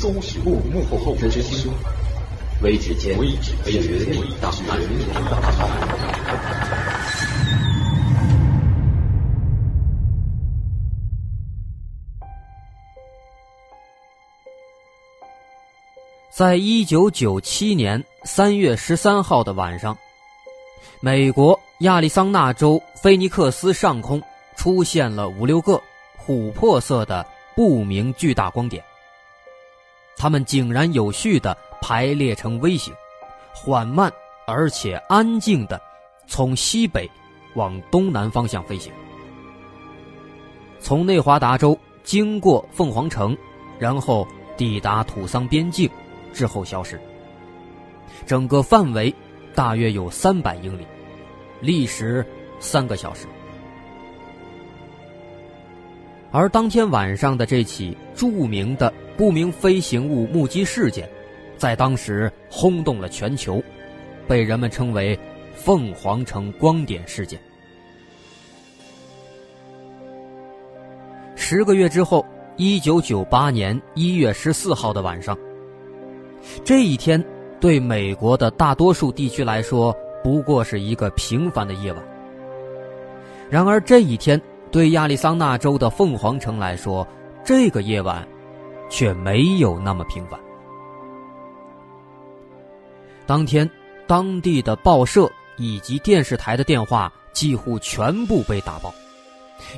响，搜寻幕幕后真凶，微指尖绝密档案。在一九九七年三月十三号的晚上，美国亚利桑那州菲尼克斯上空出现了五六个琥珀色的不明巨大光点。它们井然有序地排列成 V 型，缓慢而且安静地从西北往东南方向飞行，从内华达州经过凤凰城，然后抵达土桑边境。之后消失。整个范围大约有三百英里，历时三个小时。而当天晚上的这起著名的不明飞行物目击事件，在当时轰动了全球，被人们称为“凤凰城光点事件”。十个月之后，一九九八年一月十四号的晚上。这一天，对美国的大多数地区来说，不过是一个平凡的夜晚。然而，这一天对亚利桑那州的凤凰城来说，这个夜晚却没有那么平凡。当天，当地的报社以及电视台的电话几乎全部被打爆，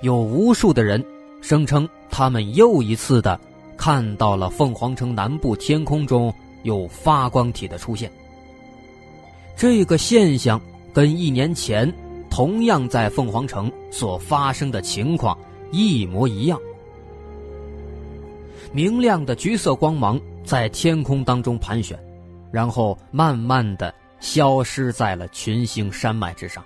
有无数的人声称他们又一次的看到了凤凰城南部天空中。有发光体的出现，这个现象跟一年前同样在凤凰城所发生的情况一模一样。明亮的橘色光芒在天空当中盘旋，然后慢慢的消失在了群星山脉之上。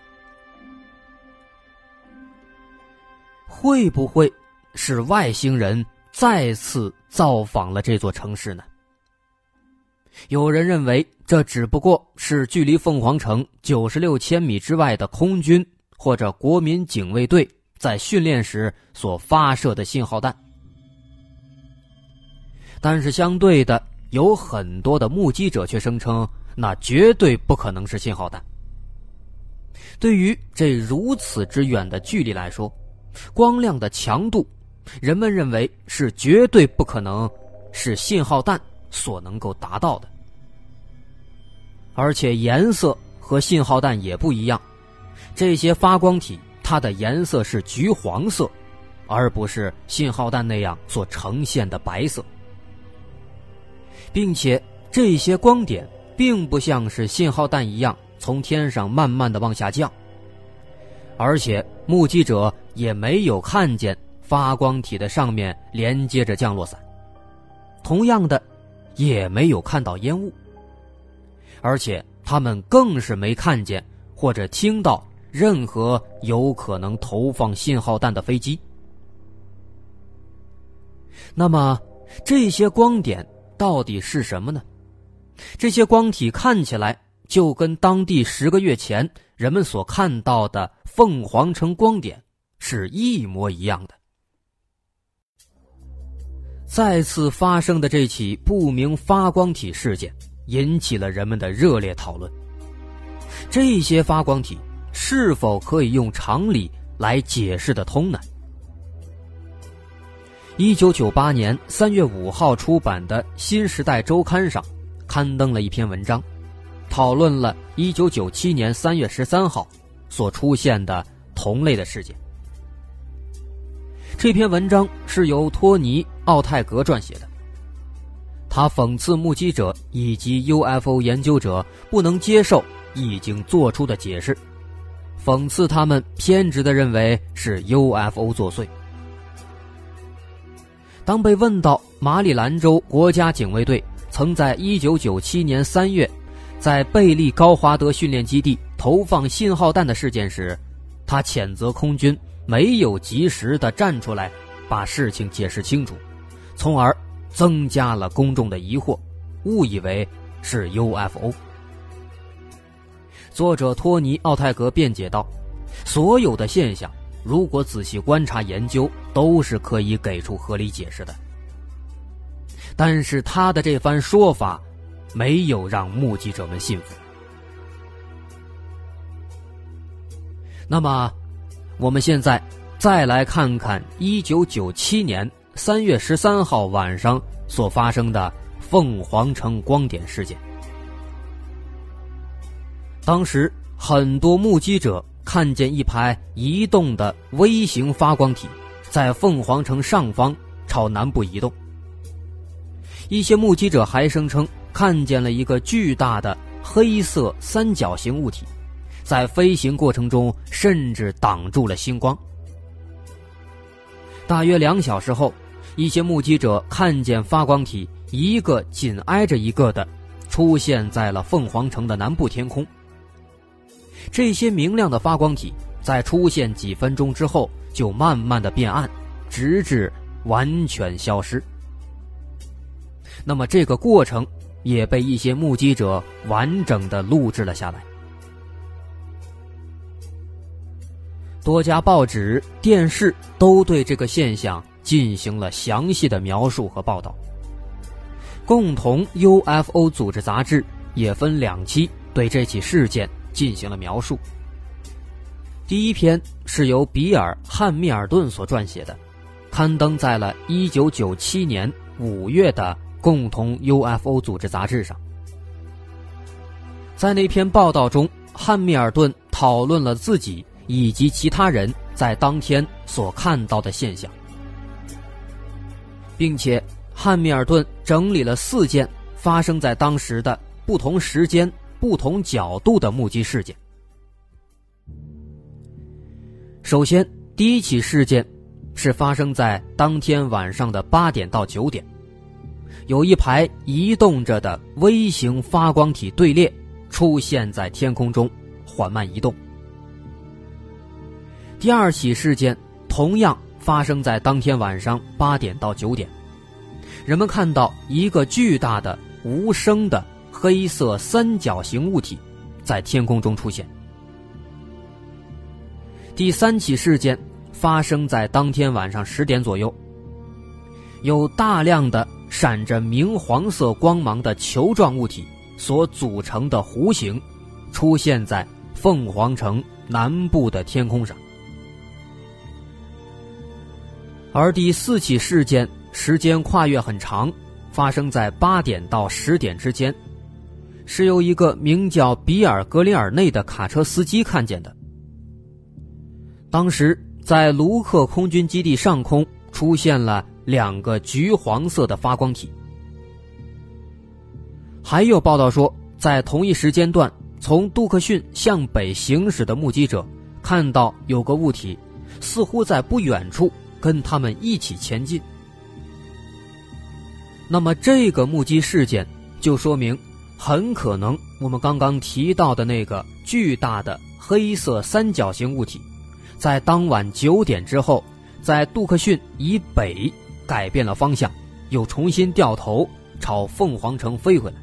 会不会是外星人再次造访了这座城市呢？有人认为，这只不过是距离凤凰城九十六千米之外的空军或者国民警卫队在训练时所发射的信号弹。但是，相对的，有很多的目击者却声称，那绝对不可能是信号弹。对于这如此之远的距离来说，光亮的强度，人们认为是绝对不可能是信号弹。所能够达到的，而且颜色和信号弹也不一样。这些发光体，它的颜色是橘黄色，而不是信号弹那样所呈现的白色。并且这些光点并不像是信号弹一样从天上慢慢的往下降，而且目击者也没有看见发光体的上面连接着降落伞。同样的。也没有看到烟雾，而且他们更是没看见或者听到任何有可能投放信号弹的飞机。那么，这些光点到底是什么呢？这些光体看起来就跟当地十个月前人们所看到的凤凰城光点是一模一样的。再次发生的这起不明发光体事件，引起了人们的热烈讨论。这些发光体是否可以用常理来解释得通呢？一九九八年三月五号出版的《新时代周刊》上，刊登了一篇文章，讨论了一九九七年三月十三号所出现的同类的事件。这篇文章是由托尼。奥泰格撰写的，他讽刺目击者以及 UFO 研究者不能接受已经做出的解释，讽刺他们偏执的认为是 UFO 作祟。当被问到马里兰州国家警卫队曾在1997年3月在贝利高华德训练基地投放信号弹的事件时，他谴责空军没有及时的站出来把事情解释清楚。从而增加了公众的疑惑，误以为是 UFO。作者托尼·奥泰格辩解道：“所有的现象，如果仔细观察研究，都是可以给出合理解释的。但是他的这番说法，没有让目击者们信服。那么，我们现在再来看看一九九七年三月十三号晚上所发生的凤凰城光点事件。当时，很多目击者看见一排移动的微型发光体，在凤凰城上方朝南部移动。一些目击者还声称看见了一个巨大的黑色三角形物体。在飞行过程中，甚至挡住了星光。大约两小时后，一些目击者看见发光体一个紧挨着一个的出现在了凤凰城的南部天空。这些明亮的发光体在出现几分钟之后，就慢慢的变暗，直至完全消失。那么，这个过程也被一些目击者完整的录制了下来。多家报纸、电视都对这个现象进行了详细的描述和报道。共同 UFO 组织杂志也分两期对这起事件进行了描述。第一篇是由比尔·汉密尔顿所撰写的，刊登在了1997年5月的共同 UFO 组织杂志上。在那篇报道中，汉密尔顿讨论了自己。以及其他人在当天所看到的现象，并且汉密尔顿整理了四件发生在当时的不同时间、不同角度的目击事件。首先，第一起事件是发生在当天晚上的八点到九点，有一排移动着的微型发光体队列出现在天空中，缓慢移动。第二起事件同样发生在当天晚上八点到九点，人们看到一个巨大的无声的黑色三角形物体在天空中出现。第三起事件发生在当天晚上十点左右，有大量的闪着明黄色光芒的球状物体所组成的弧形出现在凤凰城南部的天空上。而第四起事件时间跨越很长，发生在八点到十点之间，是由一个名叫比尔·格里尔内的卡车司机看见的。当时在卢克空军基地上空出现了两个橘黄色的发光体。还有报道说，在同一时间段从杜克逊向北行驶的目击者看到有个物体，似乎在不远处。跟他们一起前进。那么，这个目击事件就说明，很可能我们刚刚提到的那个巨大的黑色三角形物体，在当晚九点之后，在杜克逊以北改变了方向，又重新掉头朝凤凰城飞回来。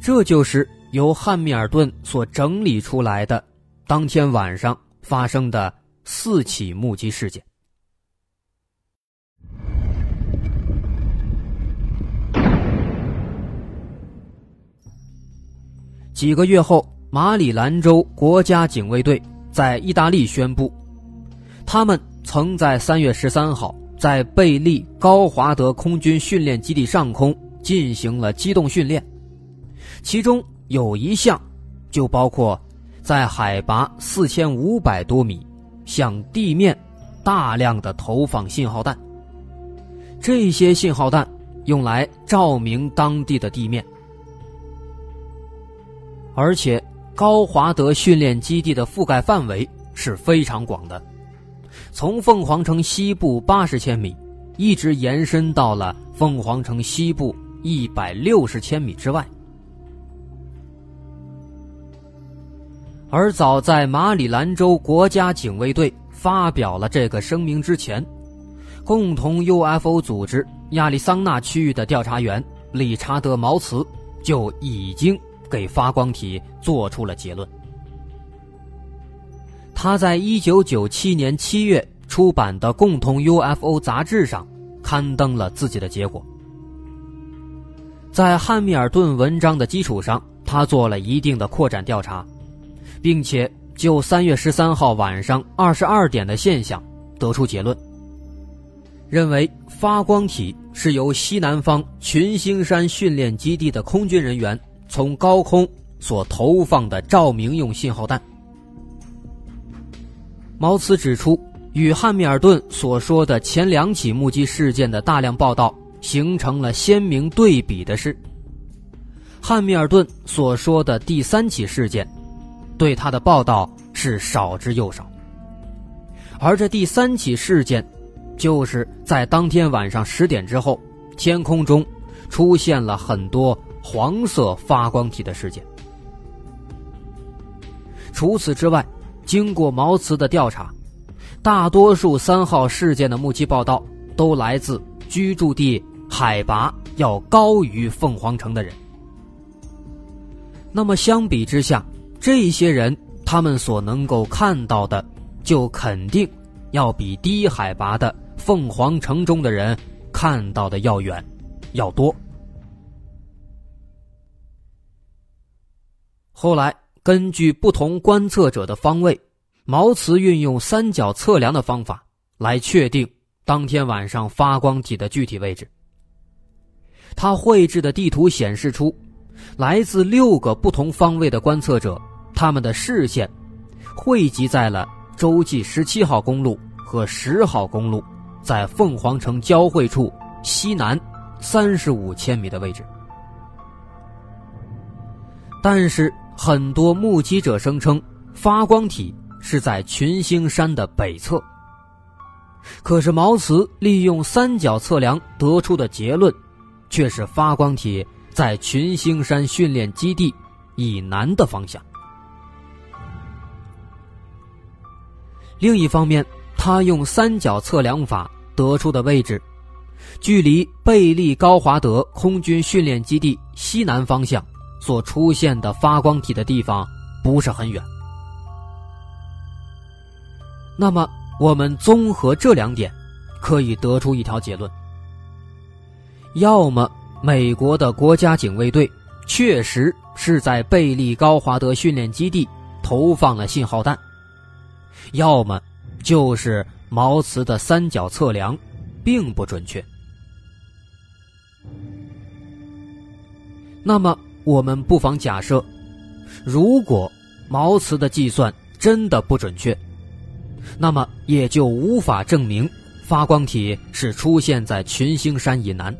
这就是由汉密尔顿所整理出来的当天晚上发生的。四起目击事件。几个月后，马里兰州国家警卫队在意大利宣布，他们曾在三月十三号在贝利高华德空军训练基地上空进行了机动训练，其中有一项就包括在海拔四千五百多米。向地面大量的投放信号弹，这些信号弹用来照明当地的地面，而且高华德训练基地的覆盖范围是非常广的，从凤凰城西部八十千米，一直延伸到了凤凰城西部一百六十千米之外。而早在马里兰州国家警卫队发表了这个声明之前，共同 UFO 组织亚利桑那区域的调查员理查德·毛茨就已经给发光体做出了结论。他在1997年7月出版的《共同 UFO》杂志上刊登了自己的结果。在汉密尔顿文章的基础上，他做了一定的扩展调查，并且就三月十三号晚上二十二点的现象得出结论，认为发光体是由西南方群星山训练基地的空军人员从高空所投放的照明用信号弹。毛茨指出，与汉密尔顿所说的前两起目击事件的大量报道。形成了鲜明对比的是，汉密尔顿所说的第三起事件，对他的报道是少之又少。而这第三起事件，就是在当天晚上十点之后，天空中出现了很多黄色发光体的事件。除此之外，经过毛茨的调查，大多数三号事件的目击报道都来自居住地。海拔要高于凤凰城的人，那么相比之下，这些人他们所能够看到的，就肯定要比低海拔的凤凰城中的人看到的要远，要多。后来根据不同观测者的方位，毛茨运用三角测量的方法来确定当天晚上发光体的具体位置。他绘制的地图显示出，来自六个不同方位的观测者，他们的视线汇集在了洲际十七号公路和十号公路在凤凰城交汇处西南三十五千米的位置。但是，很多目击者声称发光体是在群星山的北侧。可是，毛茨利用三角测量得出的结论。却是发光体在群星山训练基地以南的方向。另一方面，他用三角测量法得出的位置，距离贝利高华德空军训练基地西南方向所出现的发光体的地方不是很远。那么，我们综合这两点，可以得出一条结论。要么美国的国家警卫队确实是在贝利高华德训练基地投放了信号弹，要么就是毛茨的三角测量并不准确。那么我们不妨假设，如果毛茨的计算真的不准确，那么也就无法证明发光体是出现在群星山以南。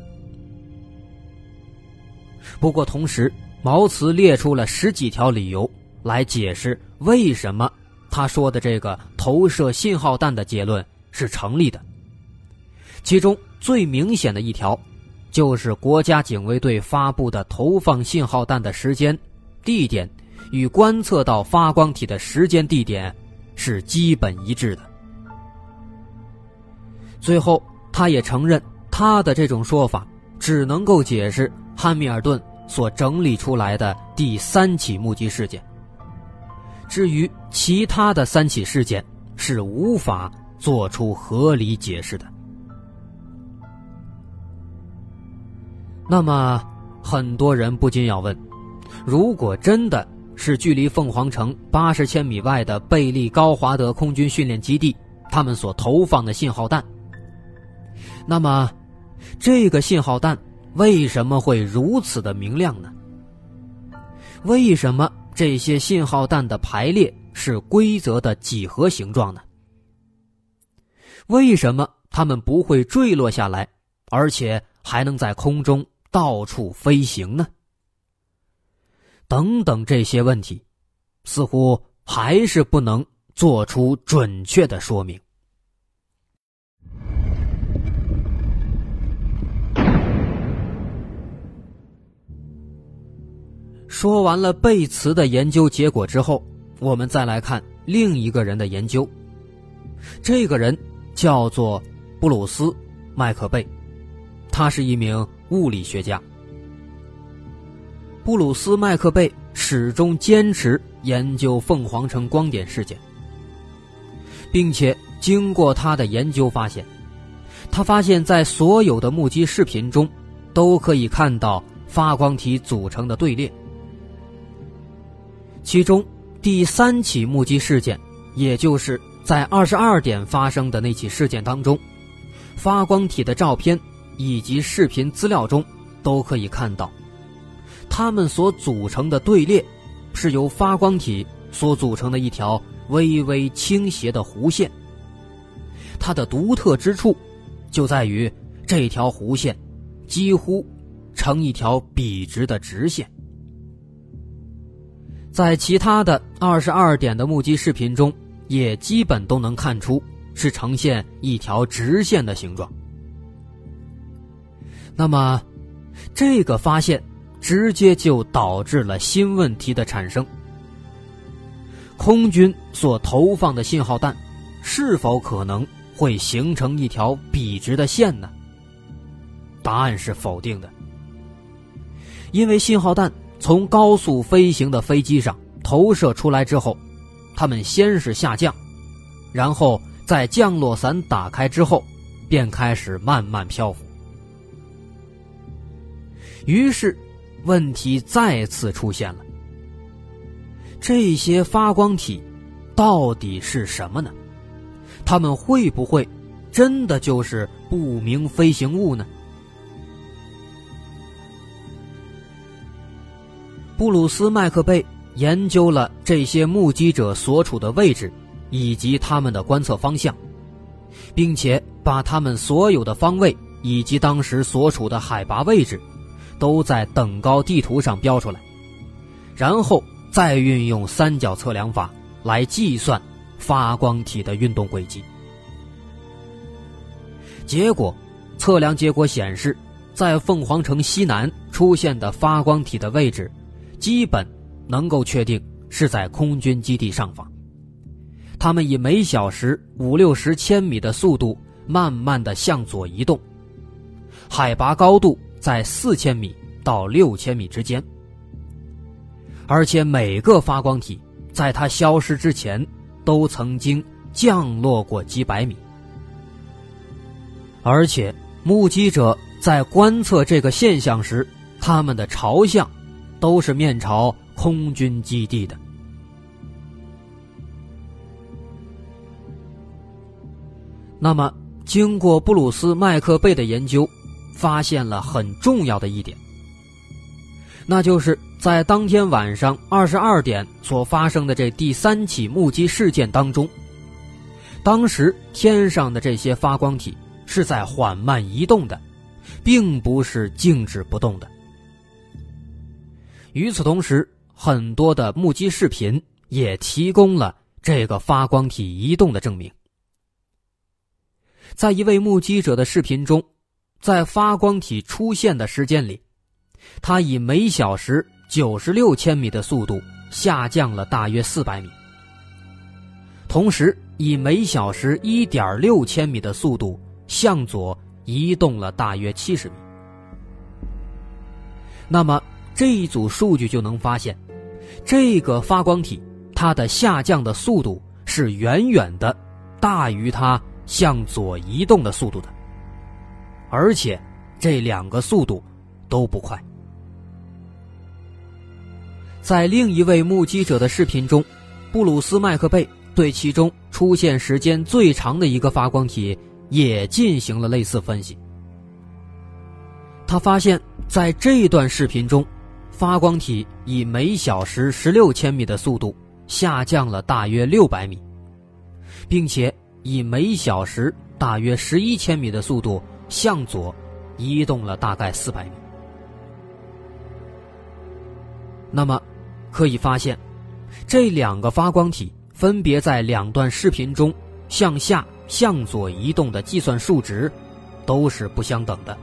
不过，同时，毛茨列出了十几条理由来解释为什么他说的这个投射信号弹的结论是成立的。其中最明显的一条，就是国家警卫队发布的投放信号弹的时间、地点与观测到发光体的时间、地点是基本一致的。最后，他也承认他的这种说法只能够解释。汉密尔顿所整理出来的第三起目击事件。至于其他的三起事件，是无法做出合理解释的。那么，很多人不禁要问：如果真的是距离凤凰城八十千米外的贝利高华德空军训练基地，他们所投放的信号弹，那么这个信号弹？为什么会如此的明亮呢？为什么这些信号弹的排列是规则的几何形状呢？为什么它们不会坠落下来，而且还能在空中到处飞行呢？等等这些问题，似乎还是不能做出准确的说明。说完了贝茨的研究结果之后，我们再来看另一个人的研究。这个人叫做布鲁斯·麦克贝，他是一名物理学家。布鲁斯·麦克贝始终坚持研究凤凰城光点事件，并且经过他的研究发现，他发现，在所有的目击视频中，都可以看到发光体组成的队列。其中第三起目击事件，也就是在二十二点发生的那起事件当中，发光体的照片以及视频资料中都可以看到，它们所组成的队列，是由发光体所组成的一条微微倾斜的弧线。它的独特之处，就在于这条弧线几乎成一条笔直的直线。在其他的二十二点的目击视频中，也基本都能看出是呈现一条直线的形状。那么，这个发现直接就导致了新问题的产生：空军所投放的信号弹是否可能会形成一条笔直的线呢？答案是否定的，因为信号弹。从高速飞行的飞机上投射出来之后，它们先是下降，然后在降落伞打开之后，便开始慢慢漂浮。于是，问题再次出现了：这些发光体到底是什么呢？它们会不会真的就是不明飞行物呢？布鲁斯·麦克贝研究了这些目击者所处的位置，以及他们的观测方向，并且把他们所有的方位以及当时所处的海拔位置，都在等高地图上标出来，然后再运用三角测量法来计算发光体的运动轨迹。结果，测量结果显示，在凤凰城西南出现的发光体的位置。基本能够确定是在空军基地上方。他们以每小时五六十千米的速度慢慢的向左移动，海拔高度在四千米到六千米之间，而且每个发光体在它消失之前都曾经降落过几百米，而且目击者在观测这个现象时，他们的朝向。都是面朝空军基地的。那么，经过布鲁斯·麦克贝的研究，发现了很重要的一点，那就是在当天晚上二十二点所发生的这第三起目击事件当中，当时天上的这些发光体是在缓慢移动的，并不是静止不动的。与此同时，很多的目击视频也提供了这个发光体移动的证明。在一位目击者的视频中，在发光体出现的时间里，它以每小时九十六千米的速度下降了大约四百米，同时以每小时一点六千米的速度向左移动了大约七十米。那么。这一组数据就能发现，这个发光体它的下降的速度是远远的大于它向左移动的速度的，而且这两个速度都不快。在另一位目击者的视频中，布鲁斯·麦克贝对其中出现时间最长的一个发光体也进行了类似分析，他发现，在这段视频中。发光体以每小时十六千米的速度下降了大约六百米，并且以每小时大约十一千米的速度向左移动了大概四百米。那么，可以发现，这两个发光体分别在两段视频中向下、向左移动的计算数值都是不相等的，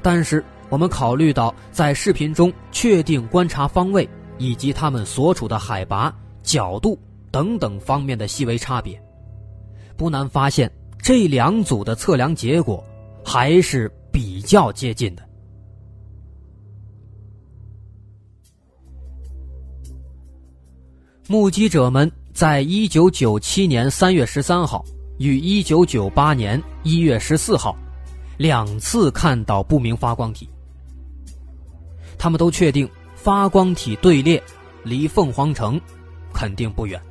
但是。我们考虑到在视频中确定观察方位以及他们所处的海拔、角度等等方面的细微差别，不难发现这两组的测量结果还是比较接近的。目击者们在一九九七年三月十三号与一九九八年一月十四号两次看到不明发光体。他们都确定发光体队列离凤凰城肯定不远，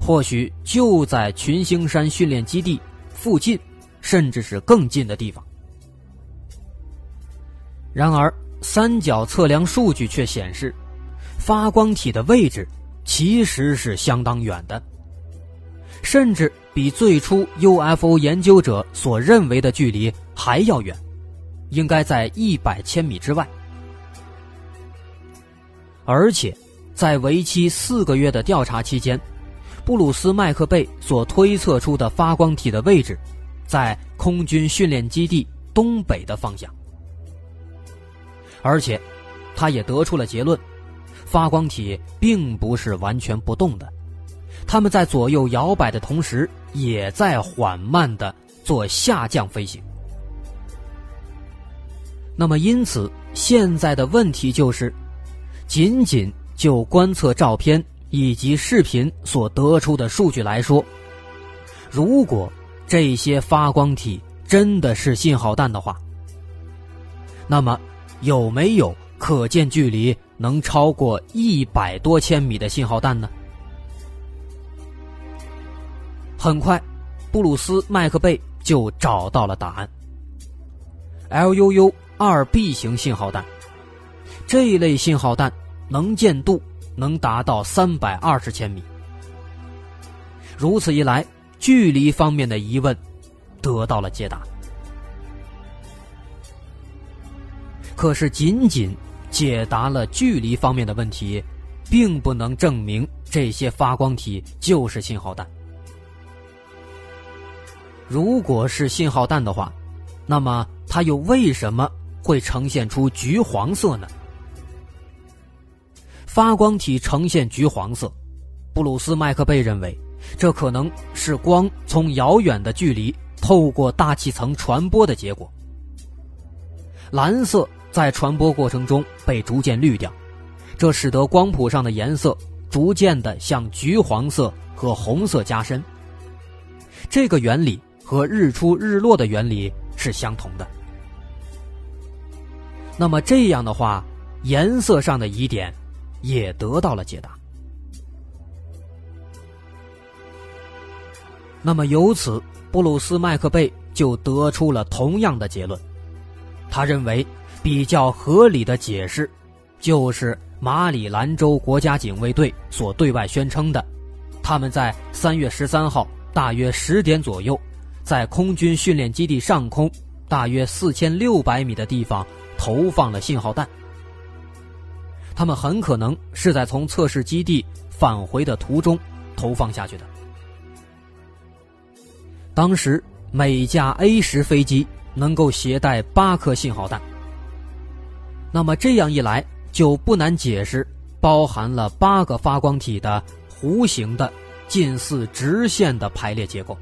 或许就在群星山训练基地附近，甚至是更近的地方。然而，三角测量数据却显示，发光体的位置其实是相当远的，甚至比最初 UFO 研究者所认为的距离还要远，应该在一百千米之外。而且，在为期四个月的调查期间，布鲁斯·麦克贝所推测出的发光体的位置，在空军训练基地东北的方向。而且，他也得出了结论：发光体并不是完全不动的，他们在左右摇摆的同时，也在缓慢的做下降飞行。那么，因此现在的问题就是。仅仅就观测照片以及视频所得出的数据来说，如果这些发光体真的是信号弹的话，那么有没有可见距离能超过一百多千米的信号弹呢？很快，布鲁斯·麦克贝就找到了答案：LUU 二 B 型信号弹。这一类信号弹能见度能达到三百二十千米。如此一来，距离方面的疑问得到了解答。可是，仅仅解答了距离方面的问题，并不能证明这些发光体就是信号弹。如果是信号弹的话，那么它又为什么会呈现出橘黄色呢？发光体呈现橘黄色，布鲁斯·麦克贝认为，这可能是光从遥远的距离透过大气层传播的结果。蓝色在传播过程中被逐渐滤掉，这使得光谱上的颜色逐渐的向橘黄色和红色加深。这个原理和日出日落的原理是相同的。那么这样的话，颜色上的疑点。也得到了解答。那么由此，布鲁斯·麦克贝就得出了同样的结论。他认为，比较合理的解释，就是马里兰州国家警卫队所对外宣称的，他们在三月十三号大约十点左右，在空军训练基地上空大约四千六百米的地方投放了信号弹。他们很可能是在从测试基地返回的途中投放下去的。当时每架 A 十飞机能够携带八颗信号弹，那么这样一来就不难解释包含了八个发光体的弧形的近似直线的排列结构。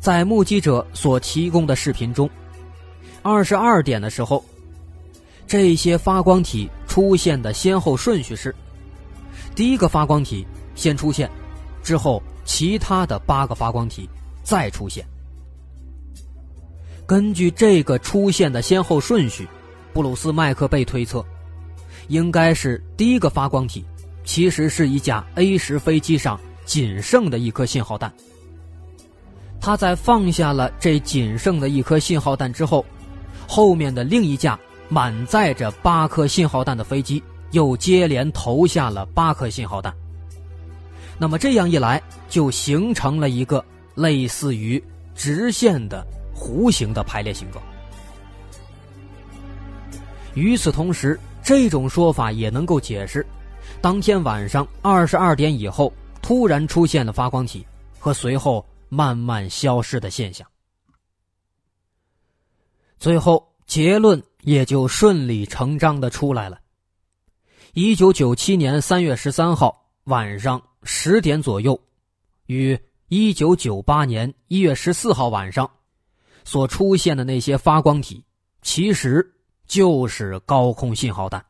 在目击者所提供的视频中，二十二点的时候。这些发光体出现的先后顺序是：第一个发光体先出现，之后其他的八个发光体再出现。根据这个出现的先后顺序，布鲁斯·麦克贝推测，应该是第一个发光体其实是一架 A 十飞机上仅剩的一颗信号弹。他在放下了这仅剩的一颗信号弹之后，后面的另一架。满载着八颗信号弹的飞机又接连投下了八颗信号弹。那么这样一来，就形成了一个类似于直线的弧形的排列形状。与此同时，这种说法也能够解释当天晚上二十二点以后突然出现的发光体和随后慢慢消失的现象。最后结论。也就顺理成章的出来了。一九九七年三月十三号晚上十点左右，与一九九八年一月十四号晚上所出现的那些发光体，其实就是高空信号弹。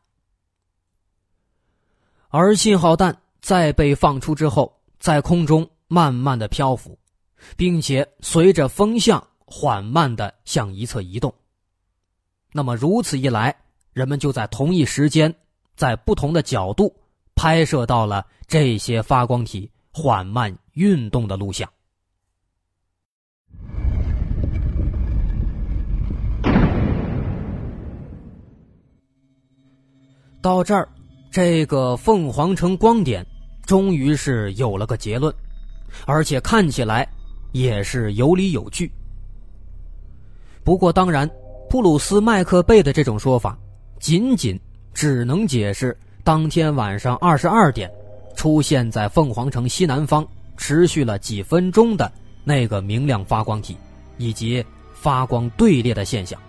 而信号弹在被放出之后，在空中慢慢的漂浮，并且随着风向缓慢的向一侧移动。那么如此一来，人们就在同一时间，在不同的角度拍摄到了这些发光体缓慢运动的录像。到这儿，这个凤凰城光点终于是有了个结论，而且看起来也是有理有据。不过，当然，布鲁斯·麦克贝的这种说法，仅仅只能解释当天晚上二十二点出现在凤凰城西南方、持续了几分钟的那个明亮发光体，以及发光队列的现象。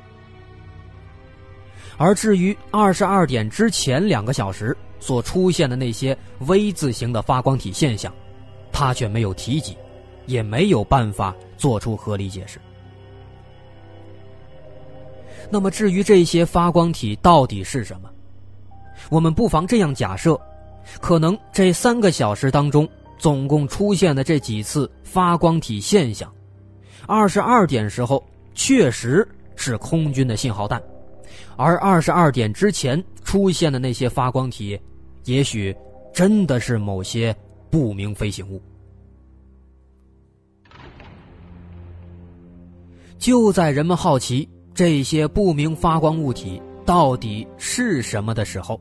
而至于二十二点之前两个小时所出现的那些 V 字形的发光体现象，他却没有提及，也没有办法做出合理解释。那么，至于这些发光体到底是什么，我们不妨这样假设：可能这三个小时当中总共出现的这几次发光体现象，二十二点时候确实是空军的信号弹。而二十二点之前出现的那些发光体，也许真的是某些不明飞行物。就在人们好奇这些不明发光物体到底是什么的时候，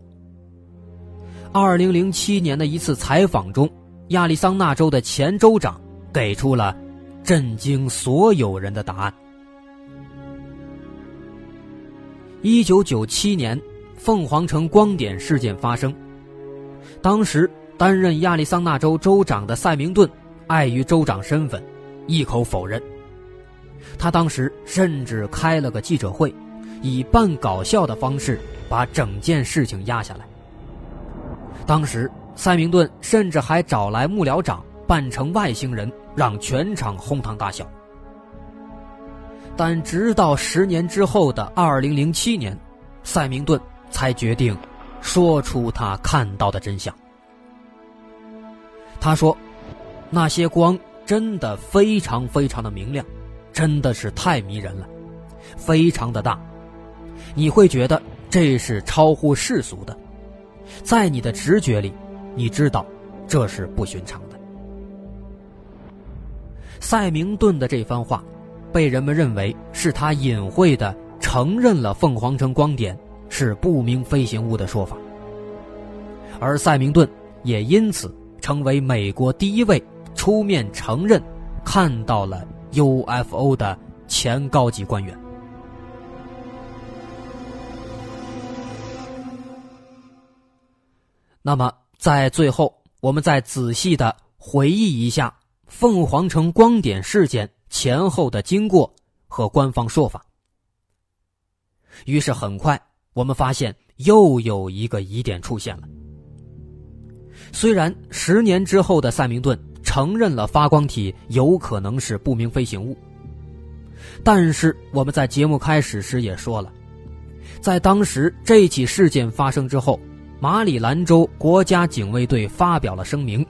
二零零七年的一次采访中，亚利桑那州的前州长给出了震惊所有人的答案。一九九七年，凤凰城光点事件发生。当时担任亚利桑那州州长的塞明顿，碍于州长身份，一口否认。他当时甚至开了个记者会，以半搞笑的方式把整件事情压下来。当时塞明顿甚至还找来幕僚长扮成外星人，让全场哄堂大笑。但直到十年之后的二零零七年，塞明顿才决定说出他看到的真相。他说：“那些光真的非常非常的明亮，真的是太迷人了，非常的大，你会觉得这是超乎世俗的，在你的直觉里，你知道这是不寻常的。”塞明顿的这番话。被人们认为是他隐晦的承认了凤凰城光点是不明飞行物的说法，而塞明顿也因此成为美国第一位出面承认看到了 UFO 的前高级官员。那么，在最后，我们再仔细的回忆一下凤凰城光点事件。前后的经过和官方说法。于是很快，我们发现又有一个疑点出现了。虽然十年之后的塞明顿承认了发光体有可能是不明飞行物，但是我们在节目开始时也说了，在当时这起事件发生之后，马里兰州国家警卫队发表了声明，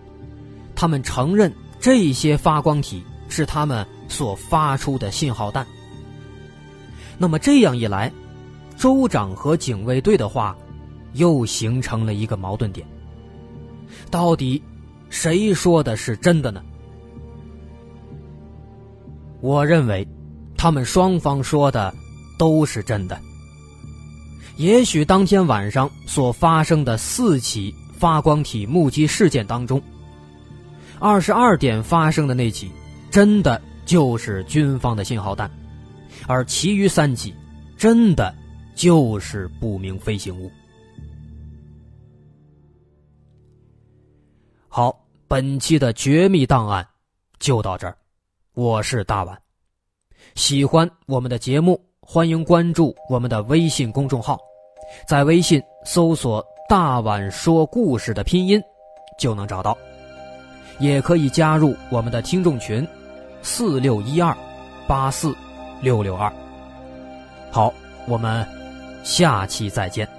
他们承认这些发光体是他们。所发出的信号弹。那么这样一来，州长和警卫队的话，又形成了一个矛盾点。到底谁说的是真的呢？我认为，他们双方说的都是真的。也许当天晚上所发生的四起发光体目击事件当中，二十二点发生的那起，真的。就是军方的信号弹，而其余三起，真的就是不明飞行物。好，本期的绝密档案就到这儿，我是大碗。喜欢我们的节目，欢迎关注我们的微信公众号，在微信搜索“大碗说故事”的拼音，就能找到，也可以加入我们的听众群。四六一二八四六六二，好，我们下期再见。